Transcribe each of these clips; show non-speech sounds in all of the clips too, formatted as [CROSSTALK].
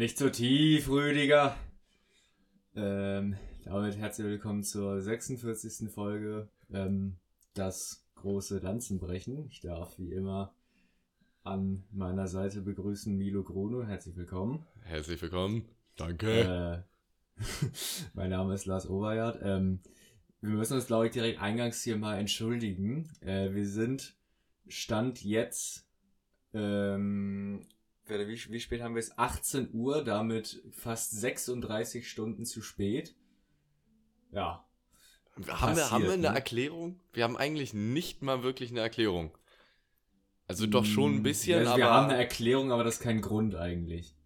Nicht so tief, Rüdiger. Ähm, damit herzlich willkommen zur 46. Folge. Ähm, das große Lanzenbrechen. Ich darf wie immer an meiner Seite begrüßen Milo Gruno. Herzlich willkommen. Herzlich willkommen. Danke. Äh, [LAUGHS] mein Name ist Lars Oberjard. Ähm, wir müssen uns, glaube ich, direkt eingangs hier mal entschuldigen. Äh, wir sind Stand jetzt ähm, wie, wie spät haben wir es? 18 Uhr, damit fast 36 Stunden zu spät. Ja. Haben, passiert, wir, haben wir eine ne? Erklärung? Wir haben eigentlich nicht mal wirklich eine Erklärung. Also doch schon ein hm, bisschen, also wir aber. Wir haben eine Erklärung, aber das ist kein Grund eigentlich.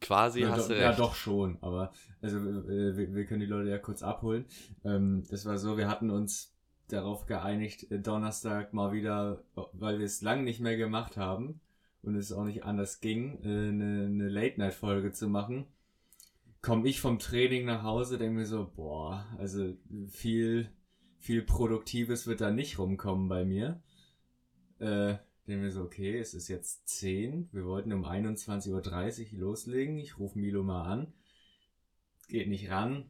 Quasi ja, hast do, du recht. Ja, doch schon, aber also äh, wir, wir, können die Leute ja kurz abholen. Ähm, das war so, wir hatten uns darauf geeinigt, äh, Donnerstag mal wieder, weil wir es lang nicht mehr gemacht haben, und es auch nicht anders ging, äh, eine, eine Late-Night-Folge zu machen, komme ich vom Training nach Hause, denke mir so, boah, also viel, viel Produktives wird da nicht rumkommen bei mir. Äh, denke mir so, okay, es ist jetzt 10, wir wollten um 21.30 Uhr loslegen, ich rufe Milo mal an, geht nicht ran,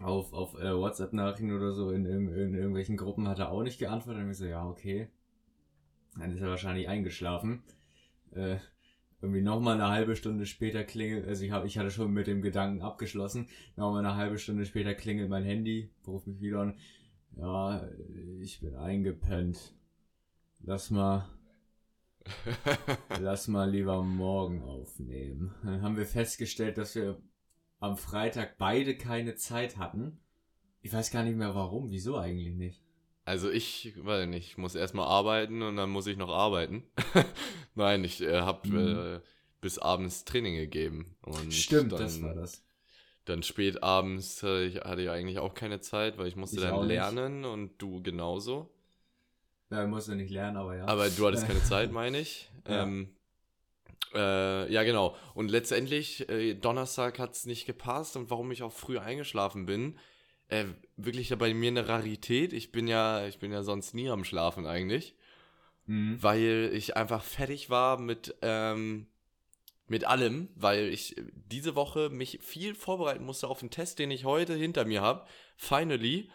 auf, auf äh, WhatsApp-Nachrichten oder so in, in, in, irgendwelchen Gruppen hat er auch nicht geantwortet. Dann ich so, ja, okay. Dann ist er wahrscheinlich eingeschlafen. Äh, irgendwie nochmal eine halbe Stunde später klingelt, also ich, hab, ich hatte schon mit dem Gedanken abgeschlossen, nochmal eine halbe Stunde später klingelt mein Handy, ruft mich wieder an, ja, ich bin eingepennt. Lass mal, [LAUGHS] lass mal lieber morgen aufnehmen. Dann haben wir festgestellt, dass wir am Freitag beide keine Zeit hatten. Ich weiß gar nicht mehr warum, wieso eigentlich nicht. Also ich, weiß nicht, ich muss erstmal arbeiten und dann muss ich noch arbeiten. [LAUGHS] Nein, ich äh, habe mhm. äh, bis abends Training gegeben. Und Stimmt, dann, das war das. Dann spät abends äh, ich hatte ich eigentlich auch keine Zeit, weil ich musste ich dann lernen nicht. und du genauso. Ja, ich musste nicht lernen, aber ja. Aber du hattest keine [LAUGHS] Zeit, meine ich. Ja. Ähm, äh, ja, genau. Und letztendlich, äh, Donnerstag hat es nicht gepasst und warum ich auch früh eingeschlafen bin, äh, wirklich bei mir eine Rarität. Ich bin ja, ich bin ja sonst nie am Schlafen eigentlich. Mhm. Weil ich einfach fertig war mit, ähm, mit allem, weil ich diese Woche mich viel vorbereiten musste auf einen Test, den ich heute hinter mir habe. Finally.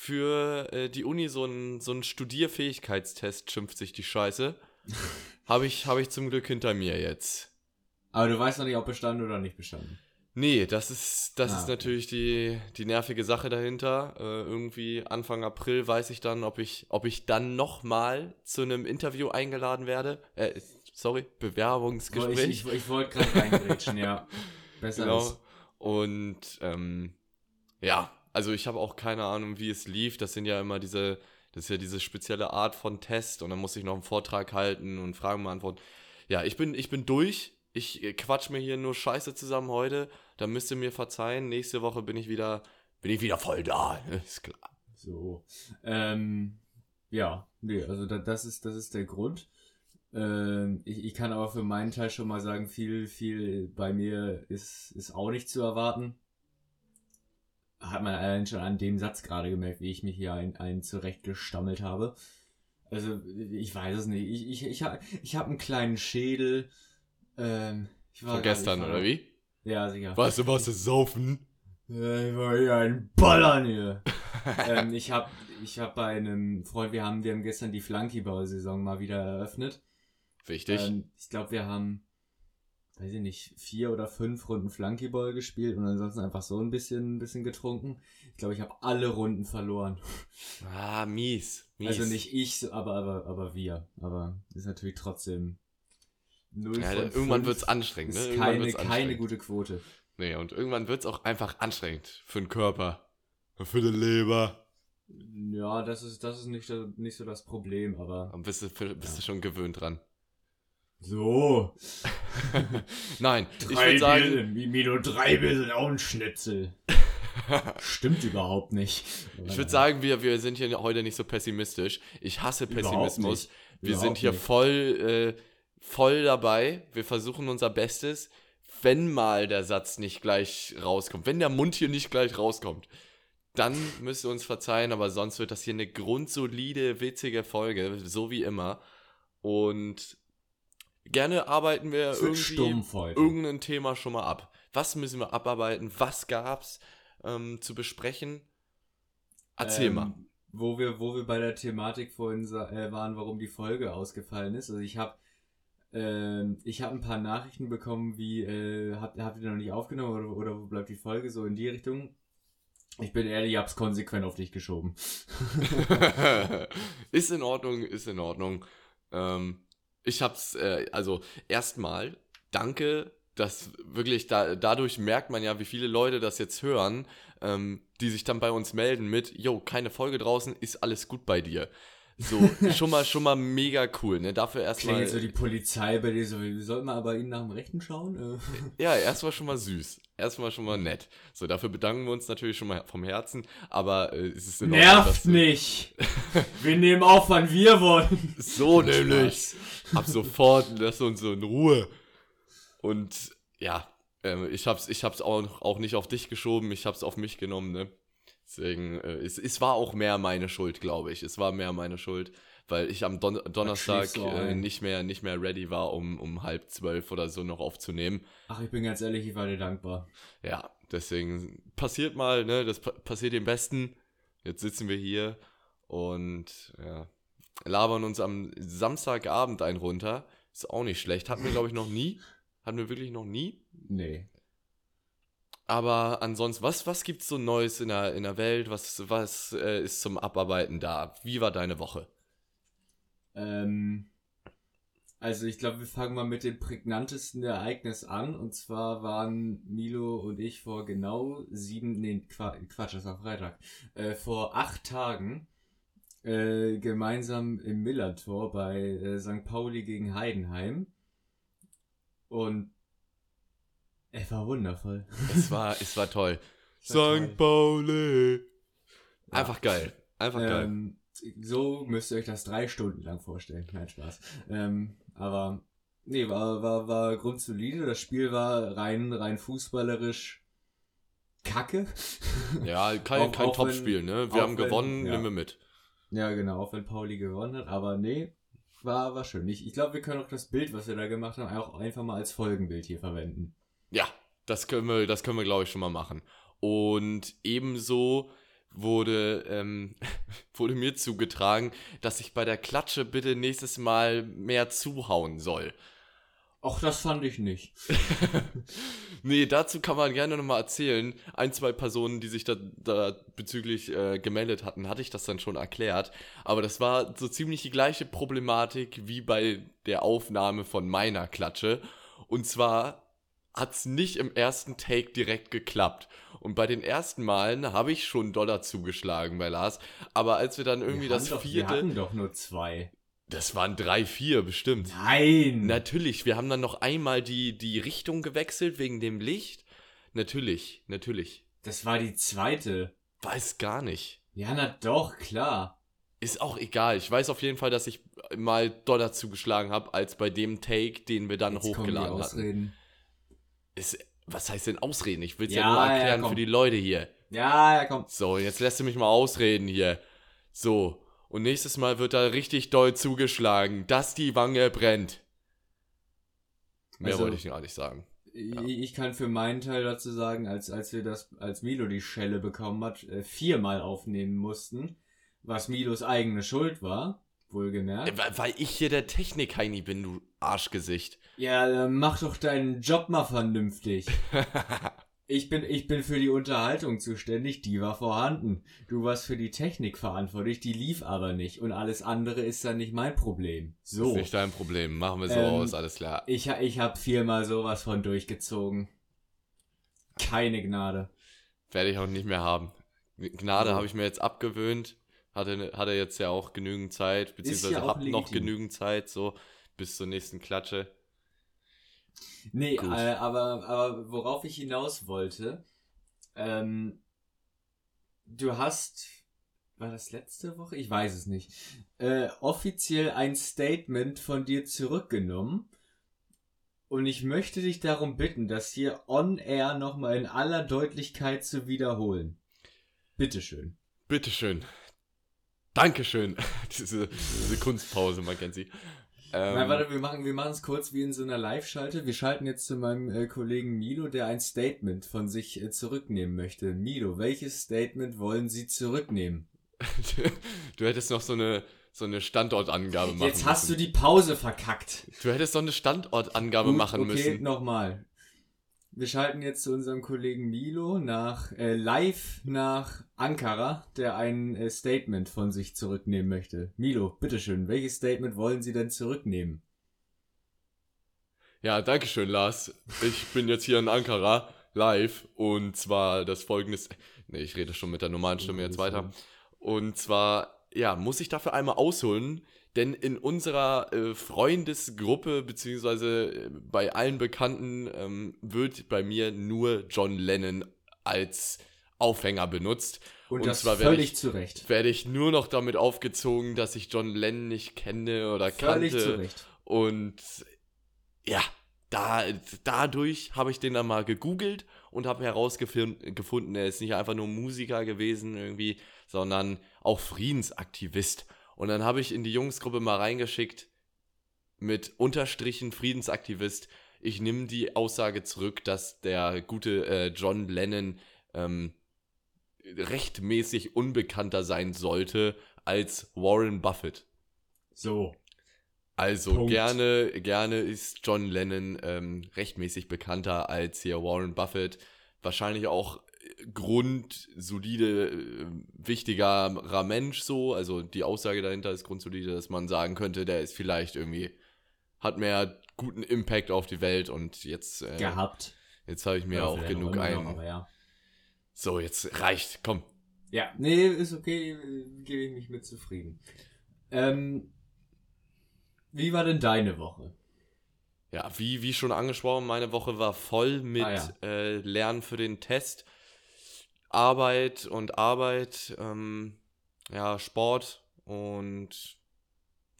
Für äh, die Uni so ein, so ein Studierfähigkeitstest schimpft sich die Scheiße. [LAUGHS] habe ich, hab ich zum Glück hinter mir jetzt. Aber du weißt noch nicht, ob bestanden oder nicht bestanden. Nee, das ist, das ah, ist natürlich die, die nervige Sache dahinter. Äh, irgendwie Anfang April weiß ich dann, ob ich, ob ich dann nochmal zu einem Interview eingeladen werde. Äh, sorry, Bewerbungsgespräch. Ich, ich, ich wollte gerade reingrätschen, ja. [LAUGHS] Besser genau. Ist. Und ähm, ja, also ich habe auch keine Ahnung, wie es lief. Das sind ja immer diese, das ist ja diese spezielle Art von Test und dann muss ich noch einen Vortrag halten und Fragen beantworten. Ja, ich bin, ich bin durch ich quatsch mir hier nur Scheiße zusammen heute. Da müsst ihr mir verzeihen. Nächste Woche bin ich wieder, bin ich wieder voll da. [LAUGHS] Ist klar. So. Ähm, ja, nee, also da, das ist, das ist der Grund. Ähm, ich, ich kann aber für meinen Teil schon mal sagen, viel, viel bei mir ist, ist auch nicht zu erwarten. Hat man allein schon an dem Satz gerade gemerkt, wie ich mich hier ein, ein zurechtgestammelt habe. Also, ich weiß es nicht. Ich, ich, ich habe ich hab einen kleinen Schädel ähm, Von gestern, oder wie? Ja, sicher. Weißt du, was ist Saufen? Ja, ich war hier ein Ballern hier. [LAUGHS] ähm, ich habe ich hab bei einem Freund, wir haben, wir haben gestern die Flunkyball-Saison mal wieder eröffnet. Wichtig. Ähm, ich glaube, wir haben, weiß ich nicht, vier oder fünf Runden Flunkyball gespielt und ansonsten einfach so ein bisschen, ein bisschen getrunken. Ich glaube, ich habe alle Runden verloren. Ah, mies, mies. Also nicht ich, aber, aber, aber wir. Aber ist natürlich trotzdem 0 ja, irgendwann wird es anstrengend. Ne? Ist keine, keine gute Quote. Nee, und irgendwann wird es auch einfach anstrengend für den Körper. Für die Leber. Ja, das ist, das ist nicht, nicht so das Problem, aber. Und bist du, bist ja. du schon gewöhnt dran? So. [LAUGHS] Nein, drei ich würde sagen. Bier, Milo, drei Bier sind auch ein Schnitzel. [LAUGHS] Stimmt überhaupt nicht. Ich würde sagen, wir, wir sind hier heute nicht so pessimistisch. Ich hasse Pessimismus. Wir überhaupt sind hier nicht. voll äh, voll dabei. Wir versuchen unser Bestes, wenn mal der Satz nicht gleich rauskommt, wenn der Mund hier nicht gleich rauskommt, dann müsst ihr uns verzeihen, aber sonst wird das hier eine grundsolide, witzige Folge, so wie immer. Und gerne arbeiten wir irgendwie irgendein Thema schon mal ab. Was müssen wir abarbeiten? Was gab's ähm, zu besprechen? Erzähl Ähm, mal. Wo wir, wo wir bei der Thematik vorhin äh, waren, warum die Folge ausgefallen ist. Also ich habe ähm, ich habe ein paar Nachrichten bekommen, wie äh, habt, habt ihr noch nicht aufgenommen oder, oder wo bleibt die Folge so in die Richtung? Ich bin ehrlich, ich hab's konsequent auf dich geschoben. [LAUGHS] ist in Ordnung, ist in Ordnung. Ähm, ich hab's, äh, also erstmal, danke, dass wirklich da, dadurch merkt man ja, wie viele Leute das jetzt hören, ähm, die sich dann bei uns melden mit, yo, keine Folge draußen, ist alles gut bei dir. So, schon mal, schon mal mega cool, ne? Dafür erstmal. Klingt so die Polizei bei dir so, wir sollten mal aber ihnen nach dem Rechten schauen. Äh. [LAUGHS] Ja, erstmal schon mal süß. Erstmal schon mal nett. So, dafür bedanken wir uns natürlich schon mal vom Herzen, aber äh, es ist in Ordnung, Nervt du- nicht! [LAUGHS] Wir nehmen auf, wann wir wollen. So nämlich. Ab sofort, lass uns so in Ruhe. Und ja, ähm, ich hab's, ich hab's auch, auch nicht auf dich geschoben, ich hab's auf mich genommen, ne? Deswegen, äh, es, es war auch mehr meine Schuld, glaube ich. Es war mehr meine Schuld, weil ich am Don Donnerstag äh, nicht mehr, nicht mehr ready war, um, um halb zwölf oder so noch aufzunehmen. Ach, ich bin ganz ehrlich, ich war dir dankbar. Ja, deswegen passiert mal, ne? Das pa passiert dem Besten. Jetzt sitzen wir hier und ja, labern uns am Samstagabend ein runter. Ist auch nicht schlecht. Hatten wir, glaube ich, noch nie. Hatten wir wirklich noch nie. Nee. Aber ansonsten, was, was gibt's so Neues in der, in der Welt? Was, was äh, ist zum Abarbeiten da? Wie war deine Woche? Ähm, also ich glaube, wir fangen mal mit dem prägnantesten Ereignis an. Und zwar waren Milo und ich vor genau sieben, nee, Qua Quatsch, das war Freitag, äh, vor acht Tagen äh, gemeinsam im Millantor bei äh, St. Pauli gegen Heidenheim. Und er war wundervoll. Es war, [LAUGHS] es war toll. Es. St. Pauli. Ja. Einfach geil. Einfach geil. Ähm, so müsst ihr euch das drei Stunden lang vorstellen. Nein, Spaß. Ähm, aber nee, war, war, war grundsolide. Das Spiel war rein, rein fußballerisch kacke. Ja, [LAUGHS] kein, auch- kein Topspiel, ne? Wir haben wenn- gewonnen, ja. nehmen wir mit. ja, genau, auch wenn Pauli gewonnen hat. Aber nee, war, war schön. Ich, ich glaube, wir können auch das Bild, was wir da gemacht haben, auch einfach mal als Folgenbild hier verwenden. Ja, das können wir, das können wir, glaube ich, schon mal machen. Und ebenso wurde, ähm, [LAUGHS] wurde mir zugetragen, dass ich bei der Klatsche bitte nächstes Mal mehr zuhauen soll. Auch das fand ich nicht. [LAUGHS] nee, dazu kann man gerne nochmal erzählen. Ein, zwei Personen, die sich da, da bezüglich äh, gemeldet hatten, hatte ich das dann schon erklärt. Aber das war so ziemlich die gleiche Problematik wie bei der Aufnahme von meiner Klatsche. Und zwar hat es nicht im ersten Take direkt geklappt. Und bei den ersten Malen habe ich schon Dollar zugeschlagen bei Lars. Aber als wir dann irgendwie wir das doch, Wir vierte. hatten doch nur zwei. Das waren drei, vier bestimmt. Nein! Natürlich, wir haben dann noch einmal die, die Richtung gewechselt wegen dem Licht. Natürlich, natürlich. Das war die zweite. Weiß gar nicht. Ja, na doch, klar. Ist auch egal. Ich weiß auf jeden Fall, dass ich mal Dollar zugeschlagen habe, als bei dem Take, den wir dann Jetzt hochgeladen hatten. Ausreden. Ist, was heißt denn Ausreden? Ich will es ja, Ja, nur ja, erklären komm. für die Leute hier. Ja, ja, komm. So, jetzt lässt du mich mal ausreden hier. So, und nächstes Mal wird da richtig doll zugeschlagen, dass die Wange brennt. Mehr Also- wollte ich gar nicht sagen. Ich ich kann für meinen Teil dazu sagen, als, als wir das, als Milo die Schelle bekommen hat, äh, viermal aufnehmen mussten, was Milos eigene Schuld war, wohlgemerkt. Weil, ich hier der Technik-Heini bin, du Arschgesicht. Ja, dann mach doch deinen Job mal vernünftig. [LAUGHS] Ich bin, ich bin für die Unterhaltung zuständig, die war vorhanden. Du warst für die Technik verantwortlich, die lief aber nicht. Und alles andere ist dann nicht mein Problem. Ist So. nicht dein Problem. Machen wir so Ähm, aus, alles klar. Ich, ich hab viermal sowas von durchgezogen. Keine Gnade. Werde ich auch nicht mehr haben. Gnade habe ich mir jetzt abgewöhnt. Hatte, hatte jetzt ja auch genügend Zeit, beziehungsweise ja auch hab noch genügend Zeit, so bis zur nächsten Klatsche. Nee, äh, aber, aber worauf ich hinaus wollte, ähm, du hast, war das letzte Woche? Ich weiß es nicht, äh, offiziell ein Statement von dir zurückgenommen. Und ich möchte dich darum bitten, das hier on air nochmal in aller Deutlichkeit zu wiederholen. Bitteschön. Bitteschön. Dankeschön. [LAUGHS] diese, diese Kunstpause, man kennt sie. Ähm, Nein, warte, wir machen wir machen es kurz wie in so einer Live-Schalte. Wir schalten jetzt zu meinem äh, Kollegen Milo, der ein Statement von sich äh, zurücknehmen möchte. Milo, welches Statement wollen Sie zurücknehmen? [LAUGHS] du hättest noch so eine, so eine Standortangabe machen Jetzt hast du müssen. die Pause verkackt. Du hättest so eine Standortangabe Gut, machen okay, müssen. nochmal. Wir schalten jetzt zu unserem Kollegen Milo nach äh, live nach Ankara, der ein äh, Statement von sich zurücknehmen möchte. Milo, bitteschön, welches Statement wollen Sie denn zurücknehmen? Ja, danke schön, Lars. Ich bin jetzt hier in Ankara live und zwar das folgendes. Nee, ich rede schon mit der normalen Stimme jetzt weiter. Und zwar, ja, muss ich dafür einmal ausholen, denn in unserer äh, Freundesgruppe, beziehungsweise äh, bei allen Bekannten, ähm, wird bei mir nur John Lennon als Aufhänger benutzt. Und, Und das zwar werde völlig ich- zu Recht. Werde ich nur noch damit aufgezogen, dass ich John Lennon nicht kenne oder Völlig kannte. zu Recht. Und ja, da, dadurch habe ich den dann mal gegoogelt und habe herausgefunden, er ist nicht einfach nur Musiker gewesen irgendwie, sondern auch Friedensaktivist. Und dann habe ich in die Jungsgruppe mal reingeschickt mit Unterstrichen Friedensaktivist. Ich nehme die Aussage zurück, dass der gute äh, John Lennon ähm, rechtmäßig unbekannter sein sollte als Warren Buffett. So. Also Punkt. gerne, gerne ist John Lennon ähm, rechtmäßig bekannter als hier Warren Buffett. Wahrscheinlich auch grundsolide, äh, wichtigerer Mensch so. Also die Aussage dahinter ist grundsolide, dass man sagen könnte, der ist vielleicht irgendwie, hat mehr guten Impact auf die Welt und jetzt, äh, Gehabt. jetzt habe ich mir Ja, auch genug ein. noch, aber ja. So, jetzt reicht, komm. Ja, nee, ist okay, gebe ich mich mit zufrieden. Ähm, wie war denn deine Woche? Ja, wie, wie schon angesprochen, meine Woche war voll mit Ah, ja. äh, Lernen für den Test, Arbeit und Arbeit, ähm, ja, Sport und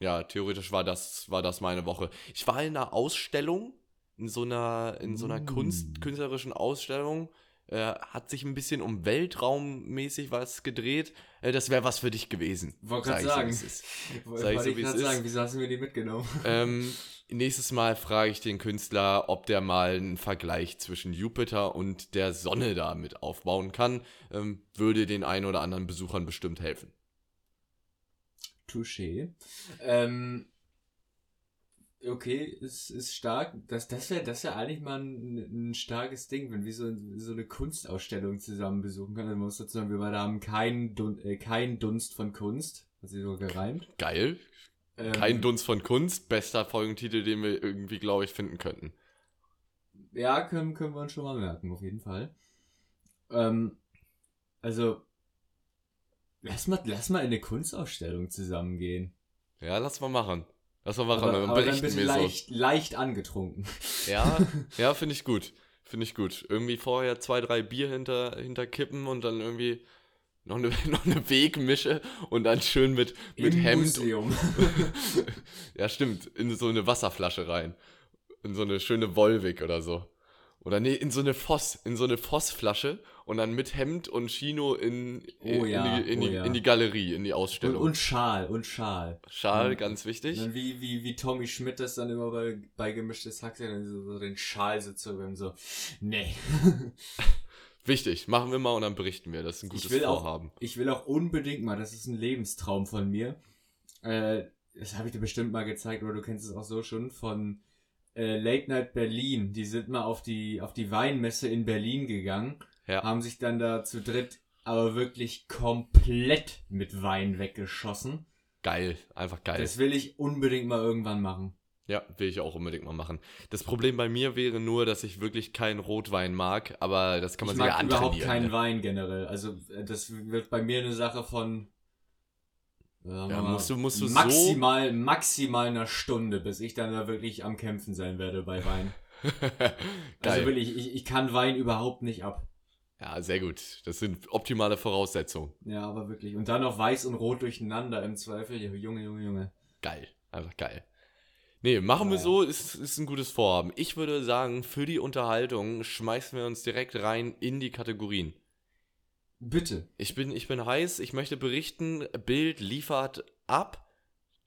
ja, theoretisch war das, war das meine Woche. Ich war in einer Ausstellung, in so einer, in so einer Mm. Kunst, künstlerischen Ausstellung. Äh, hat sich ein bisschen um Weltraummäßig was gedreht. Äh, das wäre was für dich gewesen. Wollte gerade sagen. so. Wollte Sag ich so, ich wie es ist. sagen, wieso hast du mir die mitgenommen? [LAUGHS] Ähm, nächstes Mal frage ich den Künstler, ob der mal einen Vergleich zwischen Jupiter und der Sonne da mit aufbauen kann. Ähm, würde den einen oder anderen Besuchern bestimmt helfen. Touché. Ähm, okay, ist, ist stark. Das, das wäre das wär eigentlich mal ein, ein starkes Ding, wenn wir so, so eine Kunstausstellung zusammen besuchen können. Also man muss dazu sagen, wir beide haben keinen Dun äh, keinen Dunst von Kunst. Hat sie so gereimt. Geil. Ähm, Kein Dunst von Kunst. Bester Folgentitel, den wir irgendwie, glaube ich, finden könnten. Ja, können, können wir uns schon mal merken, auf jeden Fall. Ähm, also, lass mal, lass mal in eine Kunstausstellung zusammengehen. Ja, lass mal machen. Lass mal machen. aber, dann aber dann berichten wir leicht, leicht angetrunken. Ja, [LAUGHS] ja finde ich gut. Finde ich gut. Irgendwie vorher zwei, drei Bier hinter, hinter kippen und dann irgendwie noch eine, [LAUGHS] noch eine Wegmische und dann schön mit, mit Im Hemd Museum. [LAUGHS] Ja, stimmt. In so eine Wasserflasche rein. In so eine schöne Volvic oder so. Oder nee, in so eine Voss, in so eine Vossflasche und dann mit Hemd und Chino in, Oh in, ja, die, in, oh die, ja. in die Galerie, in die Und, Ausstellung. und Schal, und Schal. Schal, und- ganz wichtig. Dann wie, wie, wie Tommy Schmidt das dann immer bei, bei gemischtes Hack dann so, den Schal so zu und so, nee. [LAUGHS] Wichtig, machen wir mal und dann berichten wir. Das ist ein gutes ich will auch, Vorhaben. ich will auch unbedingt mal, das ist ein Lebenstraum von mir. Äh, das habe ich dir bestimmt mal gezeigt, oder du kennst es auch so schon von äh, Late Night Berlin. Die sind mal auf die auf die Weinmesse in Berlin gegangen, Ja. haben sich dann da zu dritt aber wirklich komplett mit Wein weggeschossen. Geil, einfach geil. Das will ich unbedingt mal irgendwann machen. Ja, will ich auch unbedingt mal machen. Das Problem bei mir wäre nur, dass ich wirklich keinen Rotwein mag, aber das kann man ich sich mag ja überhaupt antrainieren. keinen ne? Wein generell. Also äh, das wird bei mir eine Sache von Ja, musst du- musst du so- maximal maximal einer Stunde, bis ich dann da wirklich am Kämpfen sein werde bei Wein. [LAUGHS] Geil. Also wirklich, ich, ich kann Wein überhaupt nicht ab. ja, sehr gut. Das sind optimale Voraussetzungen. Ja, aber wirklich. Und dann noch weiß und rot durcheinander im Zweifel. Junge, Junge, Junge. Geil. Einfach geil. Nee, machen wir Ja. so, ist, ist ein gutes Vorhaben. Ich würde sagen, für die Unterhaltung schmeißen wir uns direkt rein in die Kategorien. Bitte. Ich bin, ich bin heiß, ich möchte berichten, Bild liefert ab.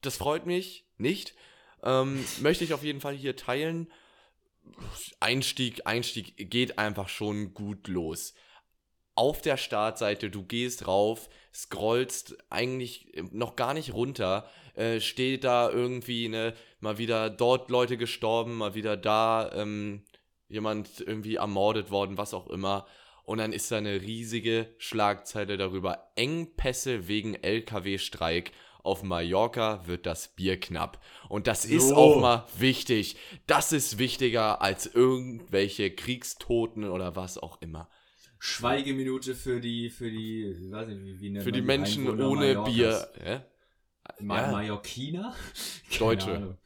Das freut mich nicht. Ähm, [LAUGHS] möchte ich auf jeden Fall hier teilen. Einstieg, Einstieg geht einfach schon gut los. Auf der Startseite, du gehst rauf, scrollst eigentlich noch gar nicht runter, äh, steht da irgendwie ne, mal wieder dort Leute gestorben, mal wieder da ähm, jemand irgendwie ermordet worden, was auch immer. Und dann ist da eine riesige Schlagzeile darüber. Engpässe wegen LKW-Streik. Auf Mallorca wird das Bier knapp. Und das so. ist auch mal wichtig. Das ist wichtiger als irgendwelche Kriegstoten oder was auch immer. Schweigeminute für die, für die, weiß nicht, wie, wie Für die Menschen ohne Mallorcas. Bier. Ja? Ma ja. Mallorquiner? [LAUGHS] Deutsche.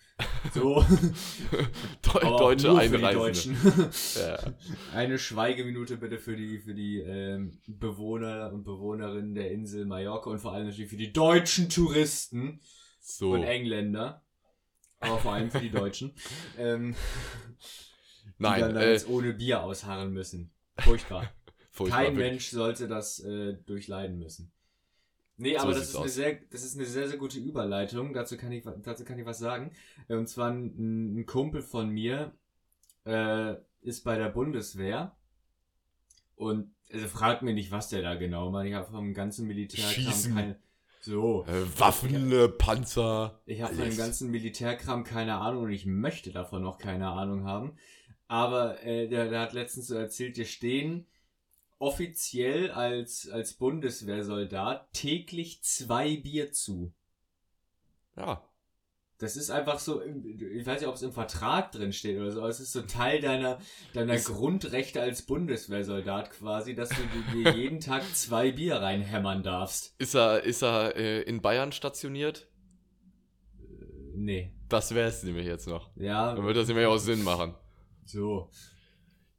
So. [LAUGHS] Deutsche Einreisende. ja. Eine Schweigeminute bitte für die, für die ähm, Bewohner und Bewohnerinnen der Insel Mallorca und vor allem natürlich für die deutschen Touristen so. und Engländer. Aber vor allem für die Deutschen. [LAUGHS] ähm, Nein. Die dann, dann äh, jetzt ohne Bier ausharren müssen. Furchtbar. [LAUGHS] Furchtbar Kein. Mensch sollte das äh, durchleiden müssen. Nee, aber das ist, eine sehr, das ist eine sehr, sehr gute Überleitung. Dazu kann ich, dazu kann ich was sagen. Äh, und zwar ein, ein Kumpel von mir äh, ist bei der Bundeswehr und also fragt mir nicht, was der da genau macht. Ich habe vom ganzen Militärkram keine. So. Äh, Waffen, äh, Panzer. Ich habe von dem ganzen Militärkram keine Ahnung und ich möchte davon noch keine Ahnung haben. Aber äh, der, der hat letztens so erzählt, dir stehen offiziell als, als Bundeswehrsoldat täglich zwei Bier zu. Ja. Das ist einfach so, ich weiß nicht, ob es im Vertrag drin steht oder so, aber es ist so Teil deiner, deiner Grundrechte als Bundeswehrsoldat quasi, dass du dir jeden Tag zwei Bier reinhämmern darfst. Ist er, ist er äh, in Bayern stationiert? Äh, nee. Das wäre es nämlich jetzt noch. Ja. Dann würde das nämlich auch Sinn machen. So.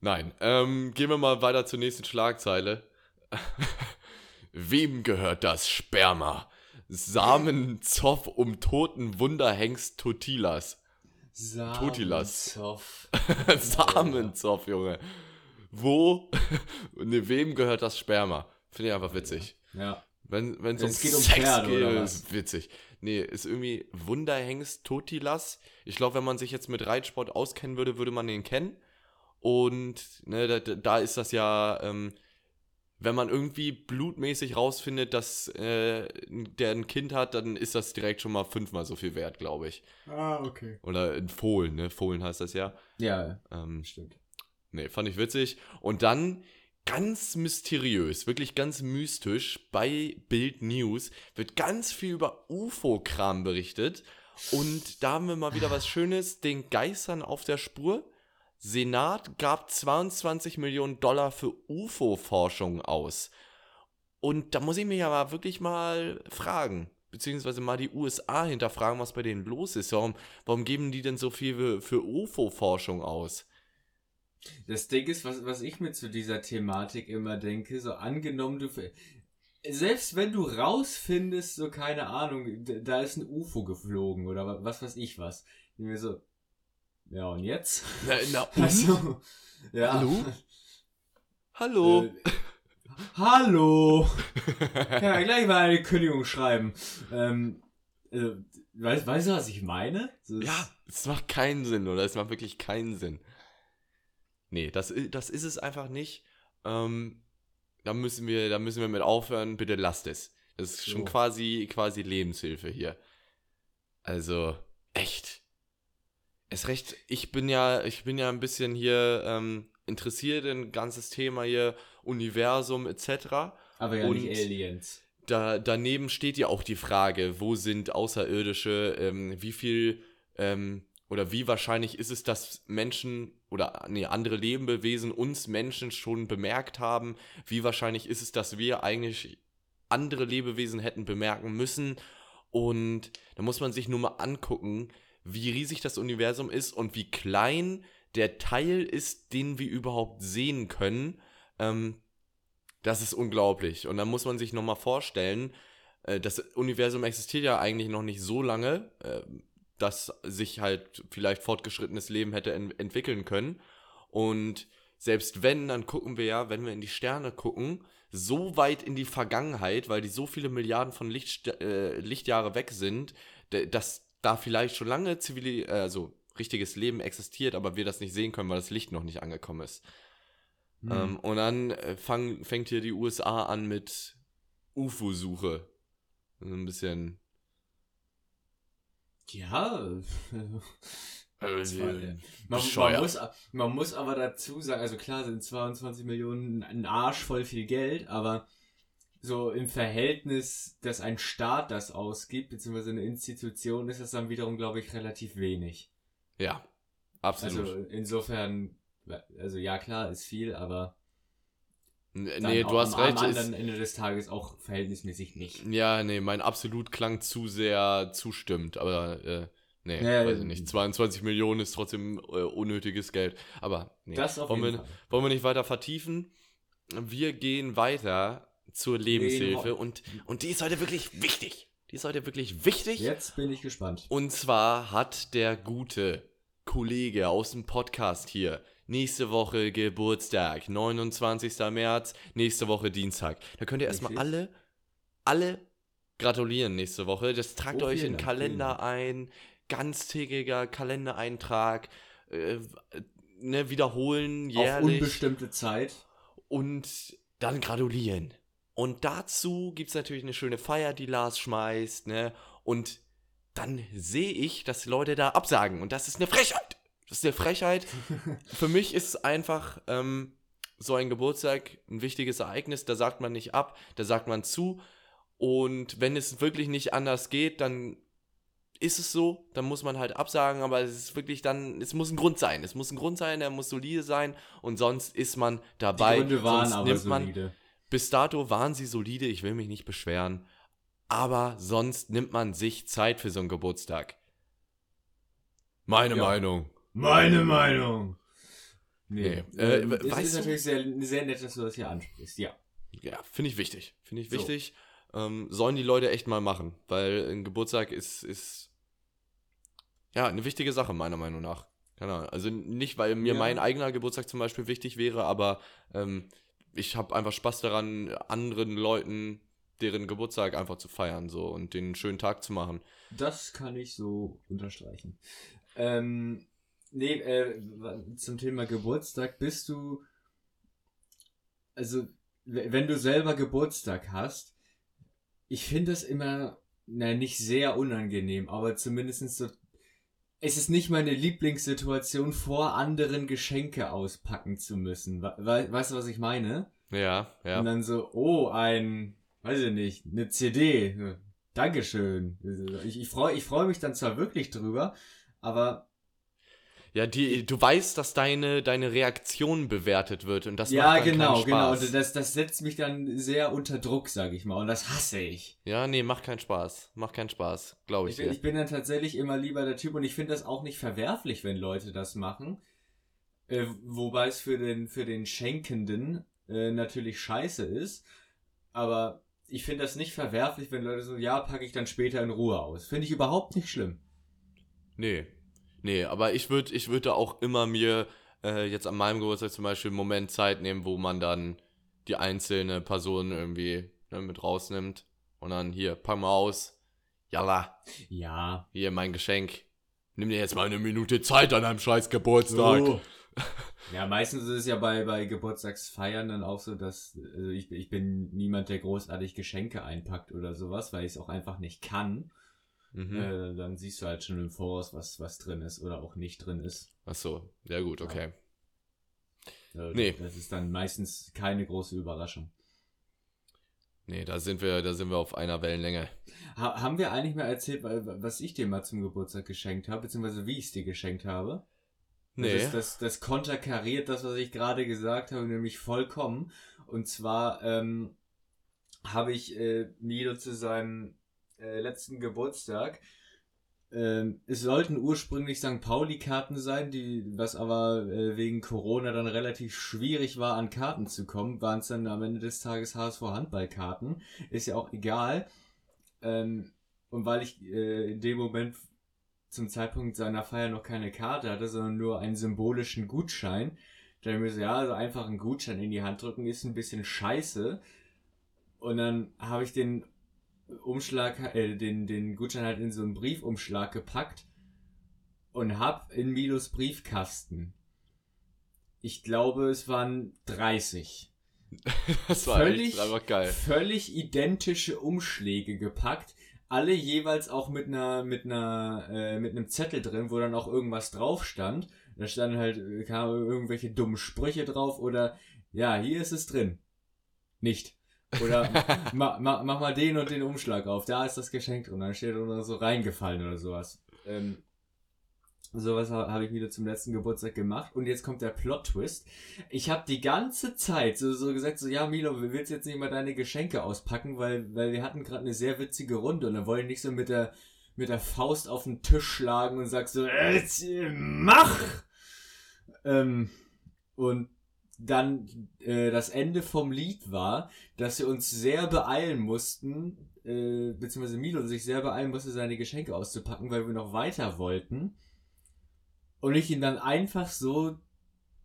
Nein. Ähm, gehen wir mal weiter zur nächsten Schlagzeile. [LAUGHS] Wem gehört das Sperma? Samenzoff um toten Wunderhengst Totilas. Samenzoff. [LAUGHS] Samenzoff, Junge. Wo, [LAUGHS] ne, wem gehört das Sperma? Finde ich einfach witzig. Ja. Wenn es um geht um Sex Pferde, geht, ist witzig. Nee, ist irgendwie Wunderhengst Totilas. Ich glaube, wenn man sich jetzt mit Reitsport auskennen würde, würde man den kennen. Und ne, da, da ist das ja, ähm, wenn man irgendwie blutmäßig rausfindet, dass äh, der ein Kind hat, dann ist das direkt schon mal fünfmal so viel wert, glaube ich. Ah, okay. Oder in Fohlen, ne? Fohlen heißt das ja. Ja, ähm, stimmt. Nee, fand ich witzig. Und dann ganz mysteriös, wirklich ganz mystisch bei Bild News wird ganz viel über UFO-Kram berichtet. Und da haben wir mal wieder was Schönes, den Geistern auf der Spur. Senat gab 22 Millionen Dollar für UFO-Forschung aus. Und da muss ich mich aber wirklich mal fragen, beziehungsweise mal die USA hinterfragen, was bei denen los ist. Warum, warum geben die denn so viel für, für UFO-Forschung aus? Das Ding ist, was, was ich mir zu dieser Thematik immer denke, so angenommen du, selbst wenn du rausfindest, so keine Ahnung, da ist ein UFO geflogen oder was weiß ich was. Ich mir so, ja, und jetzt? Na, na? [LAUGHS] Also, ja. Hallo? Hallo? Äh, hallo? Kann ja gleich mal eine Kündigung schreiben. Ähm, also, weißt, weißt du, was ich meine? ja, es macht keinen Sinn, oder? Es macht wirklich keinen Sinn. Nee, das, das ist es einfach nicht. Ähm, da müssen wir, da müssen wir mit aufhören. Bitte lasst es. Das ist schon so. quasi, quasi Lebenshilfe hier. Also, echt. Es recht, ich bin ja, ich bin ja ein bisschen hier ähm, interessiert in ganzes Thema hier, Universum etc. Aber ja Und nicht Aliens. Da, daneben steht ja auch die Frage, wo sind Außerirdische, ähm, wie viel ähm, oder wie wahrscheinlich ist es, dass Menschen oder nee, andere Lebewesen uns Menschen schon bemerkt haben? Wie wahrscheinlich ist es, dass wir eigentlich andere Lebewesen hätten bemerken müssen? Und da muss man sich nur mal angucken, wie riesig das Universum ist und wie klein der Teil ist, den wir überhaupt sehen können. Ähm, das ist unglaublich. Und dann muss man sich nochmal vorstellen, äh, das Universum existiert ja eigentlich noch nicht so lange, äh, dass sich halt vielleicht fortgeschrittenes Leben hätte ent entwickeln können. Und selbst wenn, dann gucken wir ja, wenn wir in die Sterne gucken, so weit in die Vergangenheit, weil die so viele Milliarden von Licht, äh, Lichtjahre weg sind, dass da vielleicht schon lange zivil, äh, also richtiges Leben existiert, aber wir das nicht sehen können, weil das Licht noch nicht angekommen ist. Hm. Ähm, und dann äh, fang, fängt hier die USA an mit UFO-Suche. So ein bisschen. ja, [LAUGHS] Äh, man, man, muss, man muss aber dazu sagen, also klar sind 22 Millionen ein Arsch voll viel Geld, aber so im Verhältnis, dass ein Staat das ausgibt, beziehungsweise eine Institution, ist das dann wiederum, glaube ich, relativ wenig. Ja, absolut. Also insofern, also ja klar, ist viel, aber nee, du hast am, recht. am Ist, anderen Ende des Tages auch verhältnismäßig nicht. ja, nee, mein absolut klang zu sehr zustimmt, aber äh, nee, Ja, weiß ich nicht. 22 Millionen ist trotzdem äh, unnötiges Geld. Aber nee, Das auf wollen, jeden wir, Fall. wollen wir nicht weiter vertiefen? Wir gehen weiter zur Lebenshilfe Nee, und, und die ist heute wirklich wichtig. Die ist heute wirklich wichtig. Jetzt bin ich gespannt. Und zwar hat der gute Kollege aus dem Podcast hier nächste Woche Geburtstag, 29. März, nächste Woche Dienstag. Da könnt ihr erstmal alle, alle gratulieren nächste Woche. Das tragt Oh, euch in den Kalender ein, ganztägiger Kalendereintrag, äh, ne, wiederholen Auf jährlich unbestimmte Zeit. und dann gratulieren. Und dazu gibt es natürlich eine schöne Feier, die Lars schmeißt, ne? Und dann sehe ich, dass die Leute da absagen. Und das ist eine Frechheit. Das ist eine Frechheit. [LAUGHS] Für mich ist einfach ähm, so ein Geburtstag ein wichtiges Ereignis. Da sagt man nicht ab, da sagt man zu. Und wenn es wirklich nicht anders geht, dann ist es so, dann muss man halt absagen, aber es ist wirklich dann, es muss ein Grund sein. Es muss ein Grund sein, der muss solide sein und sonst ist man Die dabei. Gründe waren sonst aber nimmt man, solide. Bis dato waren sie solide, ich will mich nicht beschweren. Aber sonst nimmt man sich Zeit für so einen Geburtstag. Meine Ja. Meinung. Meine Meinung. Nee. Nee. Äh, we- es ist du- natürlich sehr, sehr nett, dass du das hier ansprichst, ja. Ja, finde ich wichtig. Finde ich So. wichtig. Ähm, sollen die Leute echt mal machen, weil ein Geburtstag ist, ist ja eine wichtige Sache, meiner Meinung nach. Keine Ahnung. Also nicht, weil mir Ja. mein eigener Geburtstag zum Beispiel wichtig wäre, aber ähm, ich habe einfach Spaß daran, anderen Leuten deren Geburtstag einfach zu feiern so und den schönen Tag zu machen. Das kann ich so unterstreichen. Ähm, nee, äh, zum Thema Geburtstag bist du, also, wenn du selber Geburtstag hast, ich finde das immer, na, nicht sehr unangenehm, aber zumindest so, es ist nicht meine Lieblingssituation, vor anderen Geschenke auspacken zu müssen. We we weißt du, was ich meine? Ja, ja. Und dann so, oh, ein, weiß ich nicht, eine CD. Dankeschön. Ich, ich freue ich freu mich dann zwar wirklich drüber, aber Ja, die, du weißt, dass deine, deine Reaktion bewertet wird und das ja, macht dann genau, keinen genau. Spaß. Und das, das setzt mich dann sehr unter Druck, sag ich mal. Und das hasse ich. Ja, nee, macht keinen Spaß. Macht keinen Spaß, glaube ich. Ich bin, ich bin dann tatsächlich immer lieber der Typ und ich finde das auch nicht verwerflich, wenn Leute das machen. Äh, wobei es für den, für den Schenkenden äh, natürlich scheiße ist. Aber ich finde das nicht verwerflich, wenn Leute so, ja, packe ich dann später in Ruhe aus. Finde ich überhaupt nicht schlimm. Nee. Nee, aber ich würde ich würd da auch immer mir äh, jetzt an meinem Geburtstag zum Beispiel einen Moment Zeit nehmen, wo man dann die einzelne Person irgendwie ne, mit rausnimmt und dann hier, pack mal aus. Jalla, Ja. hier mein Geschenk. Nimm dir jetzt mal eine Minute Zeit an einem scheiß Geburtstag. So. [LAUGHS] Ja, meistens ist es ja bei, bei Geburtstagsfeiern dann auch so, dass also ich, ich bin niemand, der großartig Geschenke einpackt oder sowas, weil ich es auch einfach nicht kann. Mhm. Äh, dann siehst du halt schon im Voraus, was, was drin ist oder auch nicht drin ist. Ach so, ja gut, okay. Äh, Nee. Das ist dann meistens keine große Überraschung. Nee, da sind wir, da sind wir auf einer Wellenlänge. Ha haben wir eigentlich mal erzählt, was ich dir mal zum Geburtstag geschenkt habe, beziehungsweise wie ich es dir geschenkt habe? Nee. Das, das, das konterkariert das, was ich gerade gesagt habe, nämlich vollkommen. Und zwar ähm, habe ich äh, Nido zu seinem äh, letzten Geburtstag. Ähm, es sollten ursprünglich St. Pauli-Karten sein, die, was aber äh, wegen Corona dann relativ schwierig war, an Karten zu kommen, waren es dann am Ende des Tages HSV Handballkarten. Ist ja auch egal. Ähm, und weil ich äh, in dem Moment zum Zeitpunkt seiner Feier noch keine Karte hatte, sondern nur einen symbolischen Gutschein. Da mir so, ja, also einfach einen Gutschein in die Hand drücken ist ein bisschen scheiße. Und dann habe ich den Umschlag, äh, den, den Gutschein halt in so einen Briefumschlag gepackt und hab in Milos Briefkasten, ich glaube, es waren 30. [LAUGHS] Das war völlig, echt einfach geil. völlig identische Umschläge gepackt. Alle jeweils auch mit einer, mit einer, äh, mit einem Zettel drin, wo dann auch irgendwas drauf stand. Da standen halt, äh, kamen irgendwelche dummen Sprüche drauf oder, ja, hier ist es drin. Nicht. Oder [LAUGHS] ma, ma, mach mal den und den Umschlag auf, da ist das Geschenk drin. Dann steht oder so reingefallen oder sowas. Ähm, sowas ha- habe ich wieder zum letzten Geburtstag gemacht. Und jetzt kommt der Plot-Twist. Ich habe die ganze Zeit so, so gesagt, so, ja, Milo, wir willst jetzt nicht mal deine Geschenke auspacken, weil, weil wir hatten gerade eine sehr witzige Runde und dann wollte ich nicht so mit der, mit der Faust auf den Tisch schlagen und sag so, äh, mach! Ähm, und dann äh, das Ende vom Lied war, dass wir uns sehr beeilen mussten, äh, beziehungsweise Milo sich sehr beeilen musste, seine Geschenke auszupacken, weil wir noch weiter wollten. Und ich ihm dann einfach so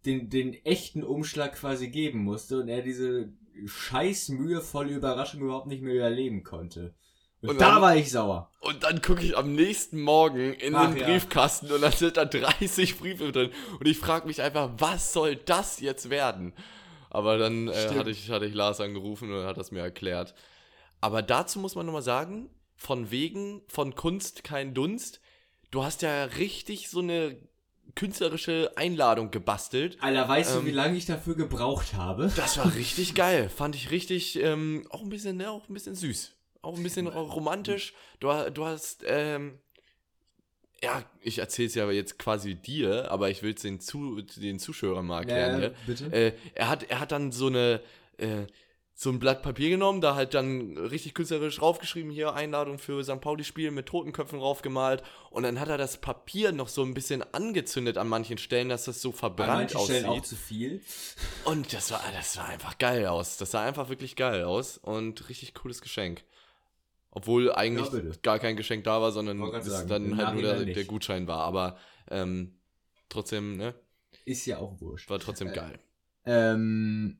den, den echten Umschlag quasi geben musste und er diese scheiß mühevolle Überraschung überhaupt nicht mehr überleben konnte. Und, da dann- war ich sauer. Und dann gucke ich am nächsten Morgen in Ach den ja. Briefkasten und da sind da 30 Briefe drin. Und ich frage mich einfach, was soll das jetzt werden? Aber dann äh, hatte, ich, hatte ich Lars angerufen und hat das mir erklärt. Aber dazu muss man nochmal sagen, von wegen von Kunst kein Dunst. Du hast ja richtig so eine künstlerische Einladung gebastelt. Alter, weißt Ähm, du, wie lange ich dafür gebraucht habe? Das war richtig [LAUGHS] geil. Fand ich richtig, ähm, auch ein bisschen, ne, auch ein bisschen süß. Auch ein bisschen ro- romantisch. Du, du hast, ähm, ja, ich erzähl's ja jetzt quasi dir, aber ich will es den, Zu den Zuschauern mal erklären hier. bitte. Äh, er, hat, er hat dann so eine, äh, so ein Blatt Papier genommen, da halt dann richtig künstlerisch draufgeschrieben, hier Einladung für St. Pauli-Spiel mit Totenköpfen draufgemalt. Und dann hat er das Papier noch so ein bisschen angezündet an manchen Stellen, dass das so An verbrannt aussieht. Stellen auch zu viel. Und das war, das sah einfach geil aus. Das sah einfach wirklich geil aus und richtig cooles Geschenk. Obwohl eigentlich Ja, gar kein Geschenk da war, sondern es sagen, dann halt nur der, der. Gutschein war. Aber ähm, trotzdem, ne, Ist ja auch wurscht. war trotzdem Äh, geil. Ähm.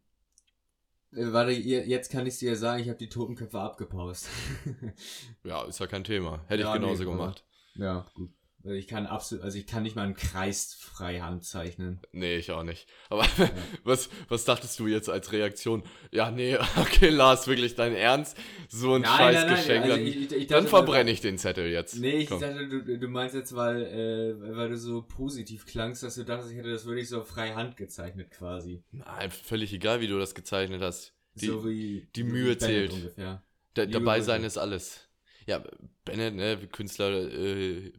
äh, Warte, jetzt kann ich dir sagen, ich habe die Totenköpfe abgepaust. [LAUGHS] Ja, ist ja kein Thema. Hätte Ja, ich genauso nee, gemacht. ja, gut. Weil Ich kann absolut, also ich kann nicht mal einen Kreis freihand zeichnen. Nee, ich auch nicht. Aber [LAUGHS] was, was dachtest du jetzt als Reaktion? Ja, nee, [LAUGHS] okay, Lars, wirklich dein Ernst? So ein Nein, scheiß nein, nein, Geschenk, also dann, ich- ich- ich dann dachte, verbrenne ich den Zettel jetzt. Nee, ich Komm. dachte, du, du meinst jetzt, weil, äh, weil du so positiv klangst, dass du dachtest, ich hätte das wirklich so freihand gezeichnet quasi. Nein, völlig egal, wie du das gezeichnet hast. Die, so wie die Mühe zählt. ungefähr. Da, dabei sein ist alles. Ja, Bennett, ne, Künstler, äh,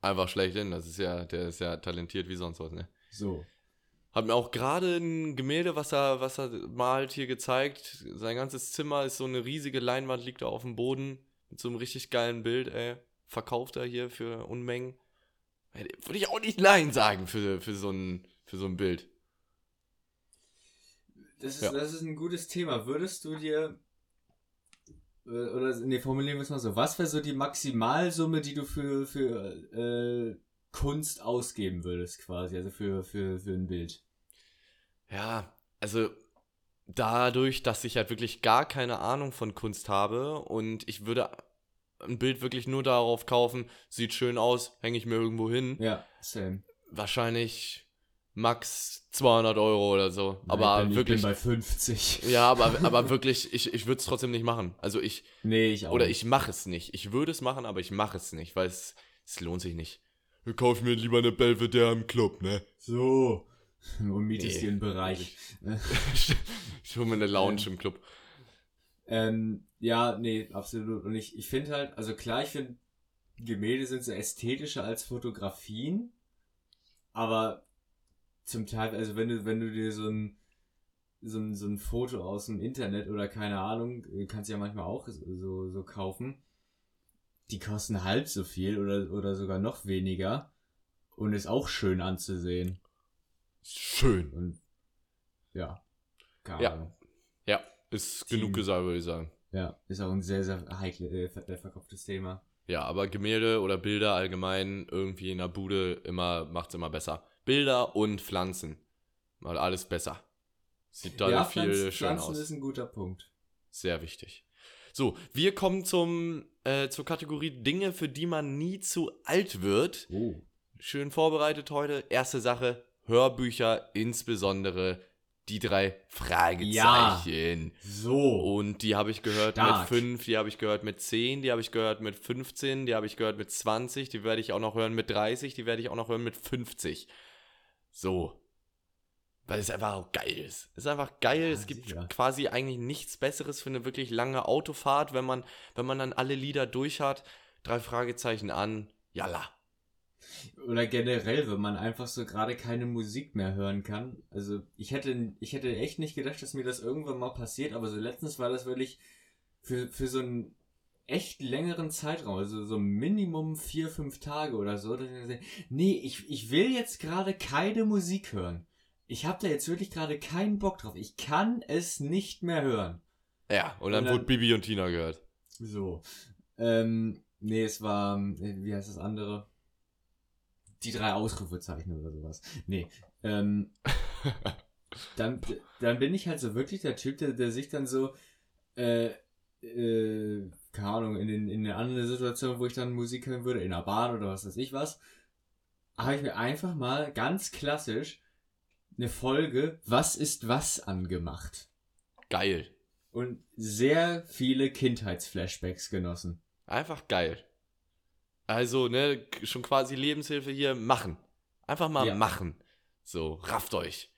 einfach schlechthin. Das ist ja, der ist ja talentiert wie sonst was, ne? So. Hat mir auch gerade ein Gemälde, was er, was er malt, hier gezeigt. Sein ganzes Zimmer ist so eine riesige Leinwand, liegt da auf dem Boden. Mit so einem richtig geilen Bild, ey. Verkauft er hier für Unmengen. Würde ich auch nicht Nein sagen für, für, so, ein, für so ein Bild. Das ist, Ja. das ist ein gutes Thema. Würdest du dir oder nee, formulieren wir es mal so. Was wäre so die Maximalsumme, die du für, für äh, Kunst ausgeben würdest, quasi, also für, für, für ein Bild? Ja, also dadurch, dass ich halt wirklich gar keine Ahnung von Kunst habe und ich würde ein Bild wirklich nur darauf kaufen, sieht schön aus, hänge ich mir irgendwo hin, Ja, same. wahrscheinlich max 200 Euro oder so. Nein, aber ich wirklich, Ich bin bei 50. [LAUGHS] ja, aber, [LAUGHS] aber wirklich, ich, ich würde es trotzdem nicht machen. Also ich, Nee, ich auch. oder ich mache es nicht. Ich würde es machen, aber ich mache es nicht, weil es, es lohnt sich nicht. Ich kaufe mir lieber eine Belvedere im Club, ne? So. [LAUGHS] Und mietest Nee. dir einen Bereich. ich hole mir eine Lounge im Club. Ähm, ja, nee, absolut. Und ich, ich finde halt, also klar, ich finde, Gemälde sind so ästhetischer als Fotografien, aber zum Teil, also wenn du, wenn du dir so ein, so ein, so ein Foto aus dem Internet oder keine Ahnung, äh, kannst du ja manchmal auch so, so kaufen, die kosten halb so viel oder, oder sogar noch weniger und ist auch schön anzusehen. Schön. Und ja, keine Ja. Ahnung. Ja, ist Team. genug gesagt, würde ich sagen. Ja, ist auch ein sehr, sehr heikles, äh, ver- äh, verkopftes Thema. Ja, aber Gemälde oder Bilder allgemein irgendwie in der Bude immer macht's immer besser. Bilder und Pflanzen. Mal alles besser. Sieht da viel Pflanzen, schön Pflanzen aus. ist ein guter Punkt. Sehr wichtig. So, wir kommen zum, äh, zur Kategorie Dinge, für die man nie zu alt wird. Oh. Schön vorbereitet heute. Erste Sache, Hörbücher, insbesondere die drei Fragezeichen. So. Und die habe ich gehört Stark. mit 5, die habe ich gehört mit 10, die habe ich gehört mit 15, die habe ich gehört mit 20, die werde ich auch noch hören mit 30, die werde ich auch noch hören mit 50. So. Weil es einfach auch geil ist. Es ist einfach geil. Ja, es gibt sicher. quasi eigentlich nichts Besseres für eine wirklich lange Autofahrt, wenn man, wenn man dann alle Lieder durch hat. Drei Fragezeichen an. Jalla. Oder generell, wenn man einfach so gerade keine Musik mehr hören kann. Also ich hätte, ich hätte echt nicht gedacht, dass mir das irgendwann mal passiert, aber so letztens war das wirklich für, für so einen echt längeren Zeitraum, also so Minimum vier, fünf Tage oder so, dass ich gesagt, nee, ich, ich will jetzt gerade keine Musik hören. Ich habe da jetzt wirklich gerade keinen Bock drauf. Ich kann es nicht mehr hören. Ja, und dann, Und dann- wurde Bibi und Tina gehört. So. Ähm, nee, es war, äh, wie heißt das andere? Die drei Ausrufezeichen oder sowas. Nee. Ähm, [LAUGHS] dann, dann bin ich halt so wirklich der Typ, der, der sich dann so, äh, äh, keine Ahnung, in, den, in eine andere Situation, wo ich dann Musik hören würde, in der Bahn oder was weiß ich was, habe ich mir einfach mal ganz klassisch eine Folge Was ist was angemacht. Geil. Und sehr viele Kindheitsflashbacks genossen. Einfach geil. Also, ne, schon quasi Lebenshilfe hier, machen. Einfach mal Ja. machen. So, rafft euch.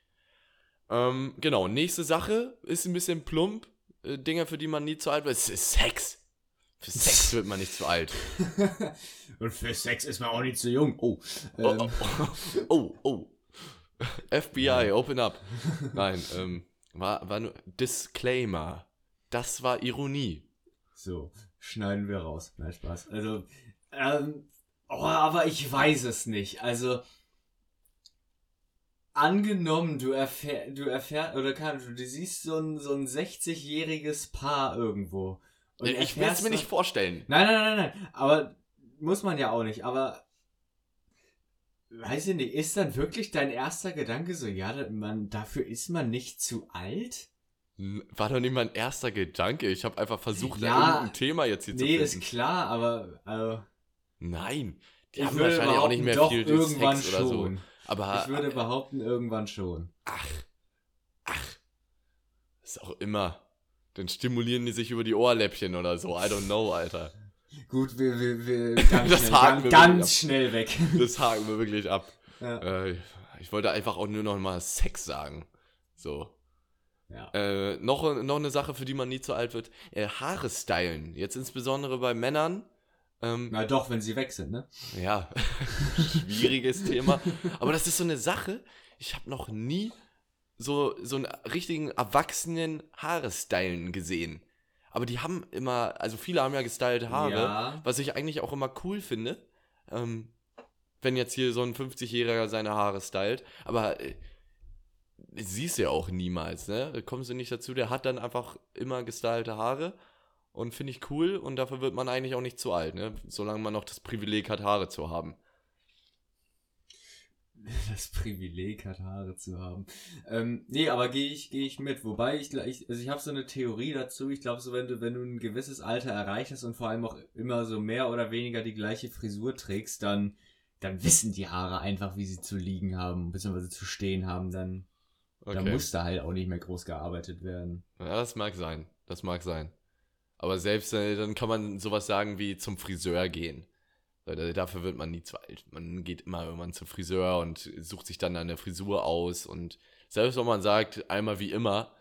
Ähm, genau, nächste Sache ist ein bisschen plump. Äh, Dinge, für die man nie zu alt wird. Es ist Sex. Für Sex [LAUGHS] wird man nicht zu alt. [LAUGHS] Und für Sex ist man auch nicht zu jung. Oh. Oh, Ähm, oh, oh, oh. [LAUGHS] FBI, open up. Nein, ähm, war, war nur Disclaimer. Das war Ironie. So, schneiden wir raus. Nein, Spaß. Also, ähm, oh, aber ich weiß es nicht. Also, angenommen, du erfährst, du erfährst, oder kann, du, du siehst so ein, so ein 60-jähriges Paar irgendwo. Und ich will es mir nicht vorstellen. Nein, nein, nein, nein. Aber muss man ja auch nicht. Aber weiß ich nicht, ist dann wirklich dein erster Gedanke so, ja, man, dafür ist man nicht zu alt? War doch nicht mein erster Gedanke. Ich habe einfach versucht, Ja, irgendein Thema jetzt hier Nee, zu ist finden. klar, aber also, Nein. Die haben wahrscheinlich auch nicht mehr viel irgendwann Sex oder so. Aber Ich würde behaupten, irgendwann schon. ach, ach, ist auch immer. Dann stimulieren die sich über die Ohrläppchen oder so. I don't know, Alter. Gut, wir, wir, wir [LAUGHS] ganz, Das schnell, haken ganz, wir ganz schnell weg. [LAUGHS] Das haken wir wirklich ab. ja. Äh, ich wollte einfach auch nur noch mal Sex sagen. So. ja. Äh, noch, noch eine Sache, für die man nie zu alt wird. Äh, Haare stylen. Jetzt insbesondere bei Männern. Ähm, Na doch, wenn sie weg sind, ne? Ja, [LAUGHS] schwieriges Thema. Aber das ist so eine Sache, ich habe noch nie so, so einen richtigen erwachsenen Haare-Stylen gesehen. Aber die haben immer, also viele haben ja gestylte Haare, Ja. was ich eigentlich auch immer cool finde. Ähm, wenn jetzt hier so ein 50-Jähriger seine Haare stylt. Aber äh, siehst du ja auch niemals, ne? Da kommst du nicht dazu, der hat dann einfach immer gestylte Haare. Und finde ich cool und dafür wird man eigentlich auch nicht zu alt, ne? Solange man noch das Privileg hat, Haare zu haben. [LAUGHS] das Privileg hat, Haare zu haben. Ähm, nee, aber gehe ich, gehe ich mit. Wobei ich, ich also ich habe so eine Theorie dazu. Ich glaube, so wenn du, wenn du ein gewisses Alter erreicht hast und vor allem auch immer so mehr oder weniger die gleiche Frisur trägst, dann, dann wissen die Haare einfach, wie sie zu liegen haben, beziehungsweise zu stehen haben. Dann, Okay. dann muss da halt auch nicht mehr groß gearbeitet werden. Ja, das mag sein. Das mag sein. Aber selbst äh, dann kann man sowas sagen wie zum Friseur gehen. Weil dafür wird man nie zu alt. Man geht immer irgendwann zum Friseur und sucht sich dann eine Frisur aus. Und selbst wenn man sagt, einmal wie immer,